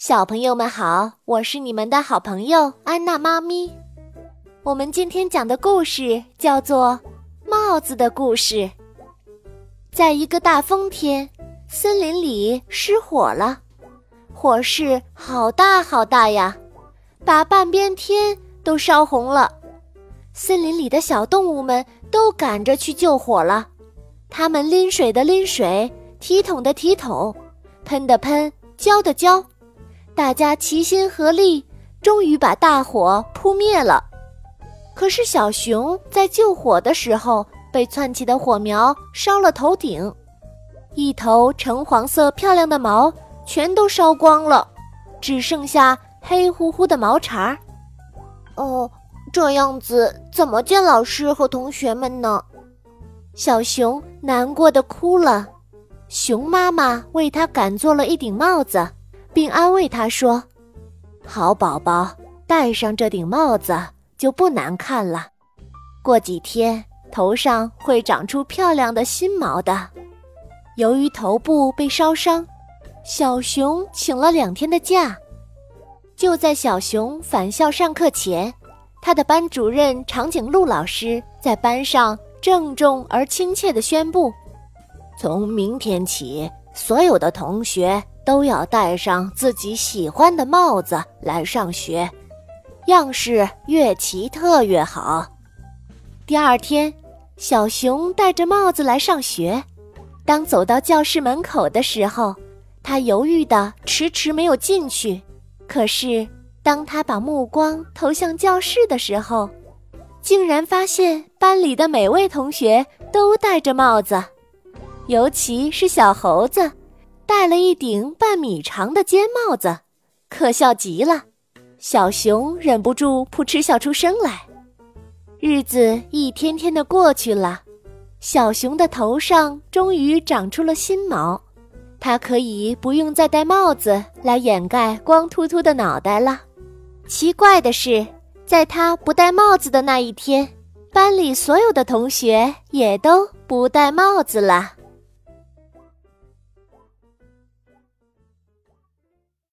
小朋友们好，我是你们的好朋友安娜妈咪。我们今天讲的故事叫做《帽子的故事》。在一个大风天，森林里失火了，火势好大好大呀，把半边天都烧红了。森林里的小动物们都赶着去救火了，他们拎水的拎水，提桶的提桶，喷的喷，浇的浇。大家齐心合力，终于把大火扑灭了。可是小熊在救火的时候，被窜起的火苗烧了头顶，一头橙黄色漂亮的毛全都烧光了，只剩下黑乎乎的毛茬。哦，这样子怎么见老师和同学们呢？小熊难过的哭了。熊妈妈为它赶做了一顶帽子。并安慰他说：“好宝宝，戴上这顶帽子就不难看了。过几天头上会长出漂亮的新毛的。”由于头部被烧伤，小熊请了两天的假。就在小熊返校上课前，他的班主任长颈鹿老师在班上郑重而亲切地宣布：“从明天起，所有的同学。”都要戴上自己喜欢的帽子来上学，样式越奇特越好。第二天，小熊戴着帽子来上学。当走到教室门口的时候，他犹豫的迟迟没有进去。可是，当他把目光投向教室的时候，竟然发现班里的每位同学都戴着帽子，尤其是小猴子。戴了一顶半米长的尖帽子，可笑极了。小熊忍不住扑哧笑出声来。日子一天天的过去了，小熊的头上终于长出了新毛，它可以不用再戴帽子来掩盖光秃秃的脑袋了。奇怪的是，在它不戴帽子的那一天，班里所有的同学也都不戴帽子了。